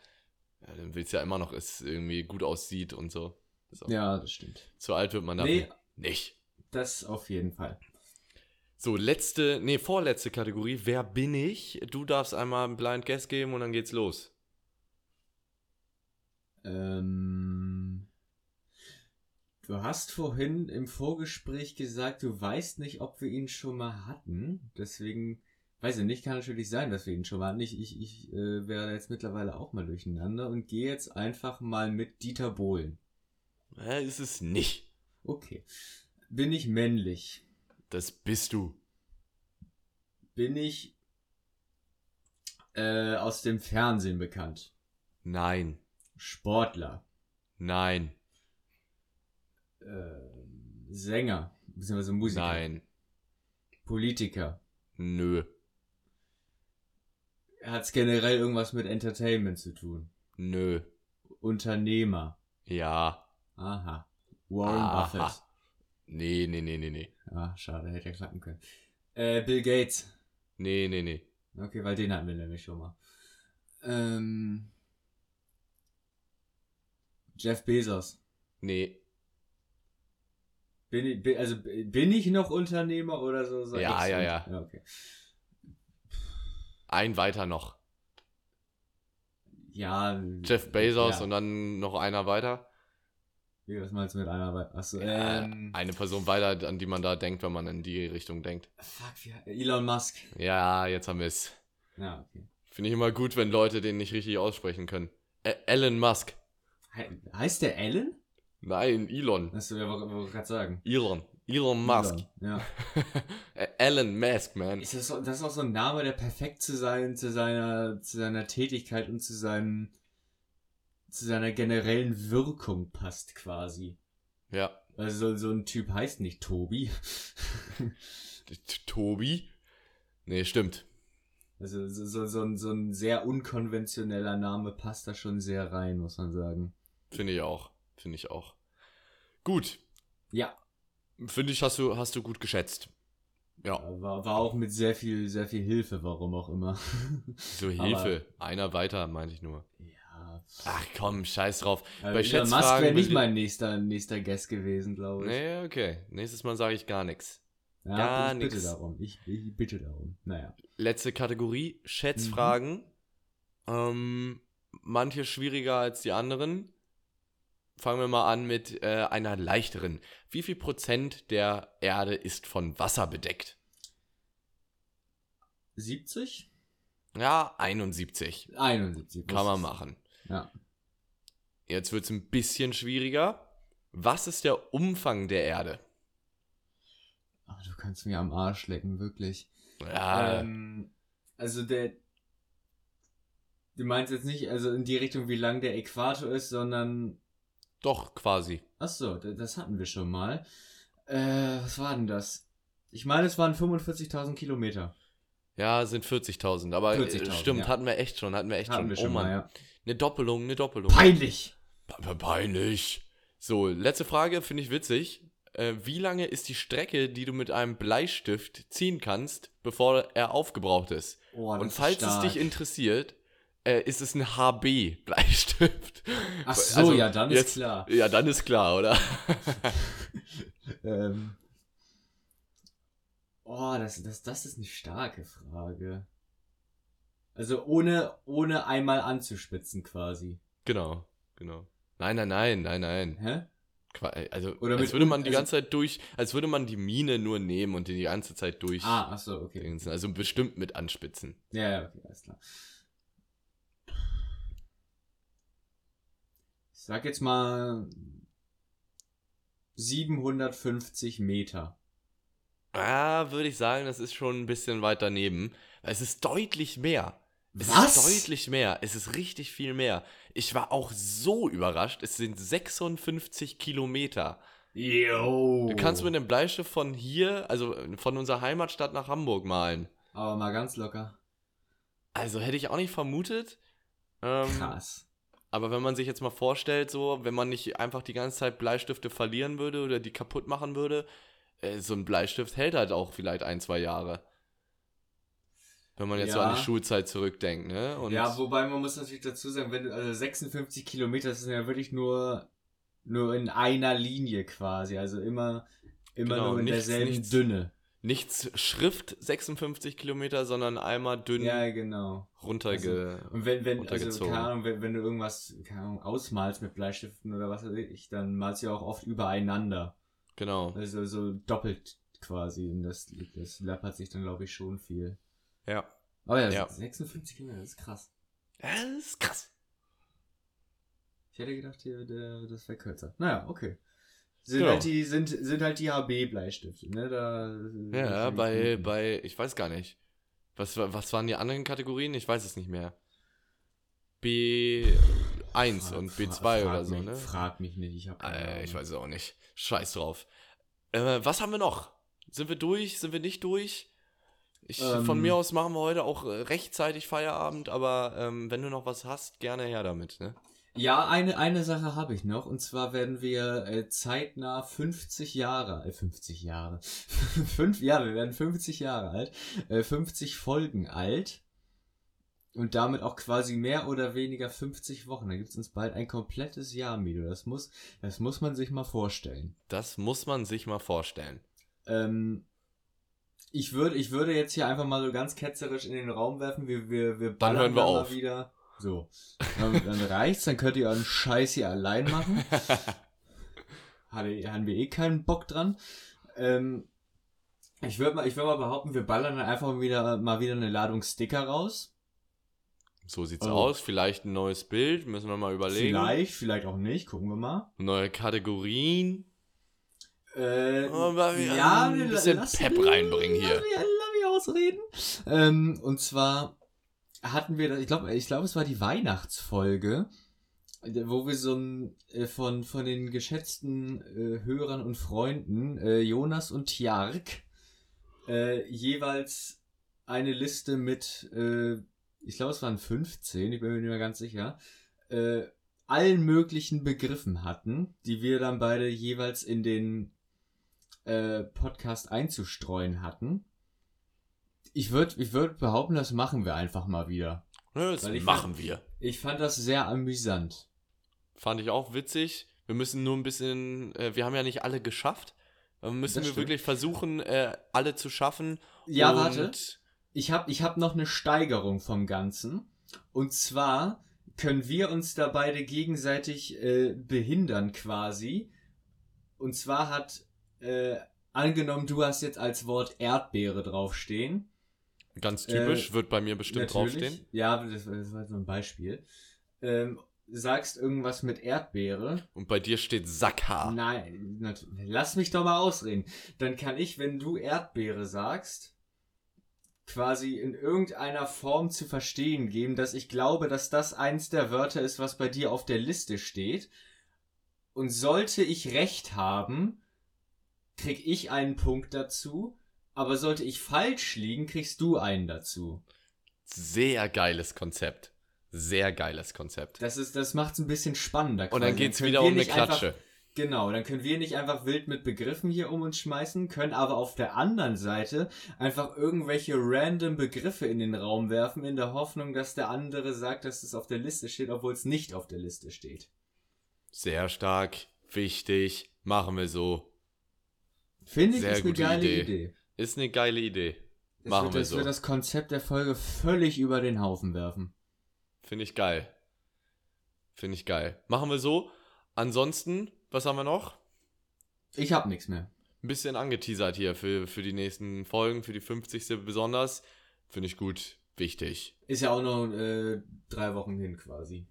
ja, dann will es ja immer noch, es irgendwie gut aussieht und so. so. Ja, das stimmt. Zu alt wird man dafür Nee. nicht. Das auf jeden Fall. So, letzte, nee, vorletzte Kategorie. Wer bin ich? Du darfst einmal einen Blind Guess geben und dann geht's los. Ähm, du hast vorhin im Vorgespräch gesagt, du weißt nicht, ob wir ihn schon mal hatten. Deswegen, weiß ich nicht, kann natürlich sein, dass wir ihn schon mal hatten. Ich, ich, ich äh, wäre jetzt mittlerweile auch mal durcheinander und gehe jetzt einfach mal mit Dieter Bohlen. Ja, ist es nicht. Okay. Bin ich männlich? Das bist du. Bin ich äh, aus dem Fernsehen bekannt? Nein. Sportler? Nein. Äh, Sänger, beziehungsweise Musiker. Nein. Politiker. Nö. Hat es generell irgendwas mit Entertainment zu tun? Nö. Unternehmer. Ja. Aha. Warren Aha. Buffett. Nee, nee, nee, nee, nee. Ah, schade, hätte ja klappen können. Äh, Bill Gates. Nee, nee, nee. Okay, weil den hatten wir nämlich schon mal. Ähm, Jeff Bezos. Nee. Bin ich, bin, also bin ich noch Unternehmer oder so? so Ja, ja, ja. ja okay. Ein weiter noch. Ja. Jeff Bezos ja. und dann noch einer weiter. Wie, was meinst du mit einer Wei- Achso, Äh, ähm. eine Person weiter, an die man da denkt, wenn man in die Richtung denkt. Fuck, Elon Musk. Ja, jetzt haben wir es. Ja, okay. Finde ich immer gut, wenn Leute den nicht richtig aussprechen können. Ä Elon Musk. He heißt der Alan? Nein, Elon. Ja, wollte wollte gerade sagen. Elon. Elon Musk. Elon, Ja. [LAUGHS] Elon Musk, man. Ist das, so, das ist auch so ein Name, der perfekt zu, sein, zu, seiner, zu seiner Tätigkeit und zu, seinem, zu seiner generellen Wirkung passt quasi. Ja. Also so, ein Typ heißt nicht Tobi. Tobi? Nee, stimmt. Also so, so, so, ein, so ein sehr unkonventioneller Name passt da schon sehr rein, muss man sagen. Finde ich auch. Finde ich auch. Gut. Ja, Finde ich, hast du, hast du gut geschätzt. Ja. war, war auch mit sehr viel, sehr viel Hilfe, warum auch immer. So [LAUGHS] Hilfe. Einer weiter, meinte ich nur. ja. Ach komm, scheiß drauf. Äh, Bei Elon Musk wäre nicht mein nächster, nächster Guest gewesen, glaube ich. Nee, okay. Nächstes Mal sage ich gar nichts. ja, gar ich bitte darum. Ich, ich bitte darum. Naja. Letzte Kategorie, Schätzfragen. Ähm, manche schwieriger als die anderen. Fangen wir mal an mit äh, einer leichteren. Wie viel Prozent der Erde ist von Wasser bedeckt? 70? Ja, 71. 71. Kann man machen. Ja. Jetzt wird es ein bisschen schwieriger. Was ist der Umfang der Erde? Ach, du kannst mir am Arsch lecken, wirklich. Ja, Ähm, also der. Du meinst jetzt nicht, also in die Richtung, wie lang der Äquator ist, sondern. Doch, quasi. Achso, das hatten wir schon mal. Äh, was war denn das? Ich meine, es waren 45.000 Kilometer. Ja, sind 40.000. Aber 40.000, äh, stimmt, ja. hatten wir echt schon. Hatten wir echt Hatten schon. wir oh schon Mann. mal, ja. Eine Doppelung, eine Doppelung. Peinlich! Pe- Peinlich. So, letzte Frage, finde ich witzig. Äh, wie lange ist die Strecke, die du mit einem Bleistift ziehen kannst, bevor er aufgebraucht ist? Oh, Und falls es stark. dich interessiert, äh, ist es ein HB-Bleistift. Ach so, Also, ja, dann ist jetzt- klar. Ja, dann ist klar, oder? [LAUGHS] Ähm. Oh, das, das, das ist eine starke Frage. Also ohne, ohne einmal anzuspitzen quasi. genau, genau. Nein, nein, nein, nein, nein. Hä? Qua- Also, Oder als würde man die also- ganze Zeit durch, als würde man die Mine nur nehmen und die ganze Zeit durch. Ah, ach so, okay. Also bestimmt mit anspitzen. Ja, ja, okay, alles klar. Ich sag jetzt mal 750 Meter. Ah, würde ich sagen, das ist schon ein bisschen weit daneben. Es ist deutlich mehr. Es Was? ist deutlich mehr. Es ist richtig viel mehr. Ich war auch so überrascht. Es sind 56 Kilometer. Yo. Du kannst mit einem Bleistift von hier, also von unserer Heimatstadt nach Hamburg malen. Aber mal ganz locker. Also hätte ich auch nicht vermutet. Ähm, Krass. Aber wenn man sich jetzt mal vorstellt, so, wenn man nicht einfach die ganze Zeit Bleistifte verlieren würde oder die kaputt machen würde, äh, so ein Bleistift hält halt auch vielleicht ein, zwei Jahre. Wenn man jetzt so Ja. an die Schulzeit zurückdenkt, ne? Und ja, wobei man muss natürlich dazu sagen, wenn du, also 56 Kilometer, das sind ja wirklich nur, nur in einer Linie quasi. Also immer, immer Genau, nur in nichts- derselben nichts- Dünne. Nichts Schrift 56 Kilometer, sondern einmal dünn Ja, genau. runterge. Und wenn, wenn, also, keine Ahnung, wenn, wenn du irgendwas, keine Ahnung, ausmalst mit Bleistiften oder was weiß ich, dann malst du ja auch oft übereinander. genau. Also so doppelt quasi. Und das, das läppert sich dann, glaube ich, schon viel. Ja. Aber ja, Ja. 56 Kilometer, das ist krass. Das ist krass. Ich hätte gedacht, hier, der, das wäre kürzer. Naja, okay. Sind Genau. halt die, sind, sind halt die HB-Bleistifte, ne? Da, Ja, bei, bei, ich weiß gar nicht. Was, wa- was waren die anderen Kategorien? Ich weiß es nicht mehr. B, 1 Fra- und fra- B2 frag oder so, mich, ne? Frag mich nicht, ich hab keine Äh, ich weiß es auch nicht. Scheiß drauf. Äh, was haben wir noch? Sind wir durch? Sind wir nicht durch? Ich, Ähm. von mir aus machen wir heute auch äh, rechtzeitig Feierabend, aber ähm, wenn du noch was hast, gerne her damit, ne? Ja, eine, eine Sache habe ich noch. Und zwar werden wir äh, zeitnah 50 Jahre, äh, 50 Jahre. [LAUGHS] Fünf, ja, wir werden 50 Jahre alt. Äh, 50 Folgen alt. Und damit auch quasi mehr oder weniger 50 Wochen. Da gibt's uns bald ein komplettes Jahr, Mido. Das muss, das muss man sich mal vorstellen. Das muss man sich mal vorstellen. Ähm, ich würde, ich würde jetzt hier einfach mal so ganz ketzerisch in den Raum werfen. Wir, wir, wir Dann hören wir da auf. Mal wieder. So. Dann, dann reicht's, dann könnt ihr euren Scheiß hier allein machen. [LAUGHS] Hatte, haben wir eh keinen Bock dran. Ähm, ich würde mal, ich würde mal behaupten, wir ballern dann einfach wieder, mal wieder eine Ladung Sticker raus. So sieht's Oh. aus. Vielleicht ein neues Bild, müssen wir mal überlegen. Vielleicht, vielleicht auch nicht, gucken wir mal. Neue Kategorien. Äh, Oh, ja, ein bisschen Pep reinbringen hier. Lass mich ausreden. Ähm, und zwar hatten wir, ich glaube, ich glaube, es war die Weihnachtsfolge, wo wir so ein, äh, von, von den geschätzten äh, Hörern und Freunden, äh, Jonas und Tjark, äh, jeweils eine Liste mit, äh, ich glaube, es waren 15, ich bin mir nicht mehr ganz sicher, äh, allen möglichen Begriffen hatten, die wir dann beide jeweils in den äh, Podcast einzustreuen hatten. Ich würde ich würd behaupten, das machen wir einfach mal wieder. Ne, das machen wir. Ich fand das sehr amüsant. Fand ich auch witzig. Wir müssen nur ein bisschen, äh, wir haben ja nicht alle geschafft. Aber müssen Das wir stimmt. wirklich versuchen, äh, alle zu schaffen. Ja, warte. Ich habe ich hab noch eine Steigerung vom Ganzen. Und zwar können wir uns da beide gegenseitig äh, behindern quasi. Und zwar hat, äh, angenommen, du hast jetzt als Wort Erdbeere draufstehen. Ganz typisch, Äh, wird bei mir bestimmt draufstehen. Ja, das, das war so ein Beispiel. Ähm, sagst irgendwas mit Erdbeere. Und bei dir steht Sackhaar. Nein, lass mich doch mal ausreden. Dann kann ich, wenn du Erdbeere sagst, quasi in irgendeiner Form zu verstehen geben, dass ich glaube, dass das eins der Wörter ist, was bei dir auf der Liste steht. Und sollte ich recht haben, krieg ich einen Punkt dazu. Aber sollte ich falsch liegen, kriegst du einen dazu. Sehr geiles Konzept. Sehr geiles Konzept. Das ist, das macht's ein bisschen spannender. Und dann quasi. geht's können wieder um eine nicht einfach- Klatsche. Genau, dann können wir nicht einfach wild mit Begriffen hier um uns schmeißen, können aber auf der anderen Seite einfach irgendwelche random Begriffe in den Raum werfen, in der Hoffnung, dass der andere sagt, dass es auf der Liste steht, obwohl es nicht auf der Liste steht. Sehr stark, wichtig, machen wir so. Finde ich, Sehr ist eine gute geile Idee. Idee. Ist eine geile Idee. Das Machen wird, wir das so. wird das Konzept der Folge völlig über den Haufen werfen. Finde ich geil. Finde ich geil. Machen wir so. Ansonsten, was haben wir noch? Ich hab nichts mehr. Ein bisschen angeteasert hier für, für die nächsten Folgen, für die 50. besonders. Finde ich gut. Wichtig. Ist ja auch noch äh, drei Wochen hin quasi.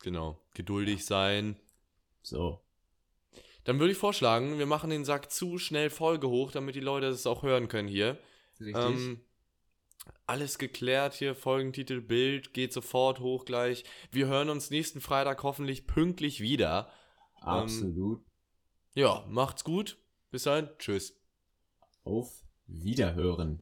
Genau. Geduldig sein. So. Dann würde ich vorschlagen, wir machen den Sack zu schnell Folge hoch, damit die Leute es auch hören können hier. Richtig? Ähm, alles geklärt hier, Folgentitel, Bild, geht sofort hoch gleich. Wir hören uns nächsten Freitag hoffentlich pünktlich wieder. Absolut. Ja, macht's gut. Bis dahin. Tschüss. Auf Wiederhören.